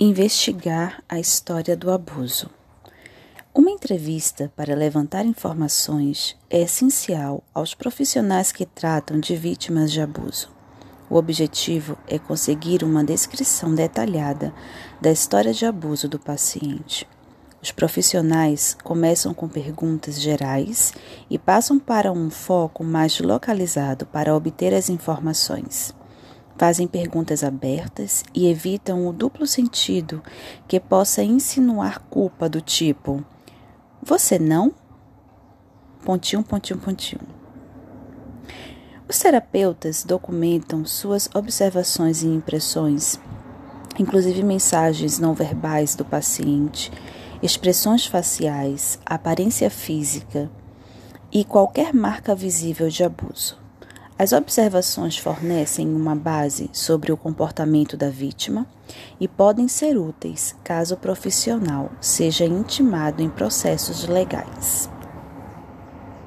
Investigar a história do abuso. Uma entrevista para levantar informações é essencial aos profissionais que tratam de vítimas de abuso. O objetivo é conseguir uma descrição detalhada da história de abuso do paciente. Os profissionais começam com perguntas gerais e passam para um foco mais localizado para obter as informações. Fazem perguntas abertas e evitam o duplo sentido que possa insinuar culpa do tipo: Você não? Pontinho, pontinho, pontinho. Os terapeutas documentam suas observações e impressões, inclusive mensagens não verbais do paciente, expressões faciais, aparência física e qualquer marca visível de abuso. As observações fornecem uma base sobre o comportamento da vítima e podem ser úteis caso o profissional seja intimado em processos legais.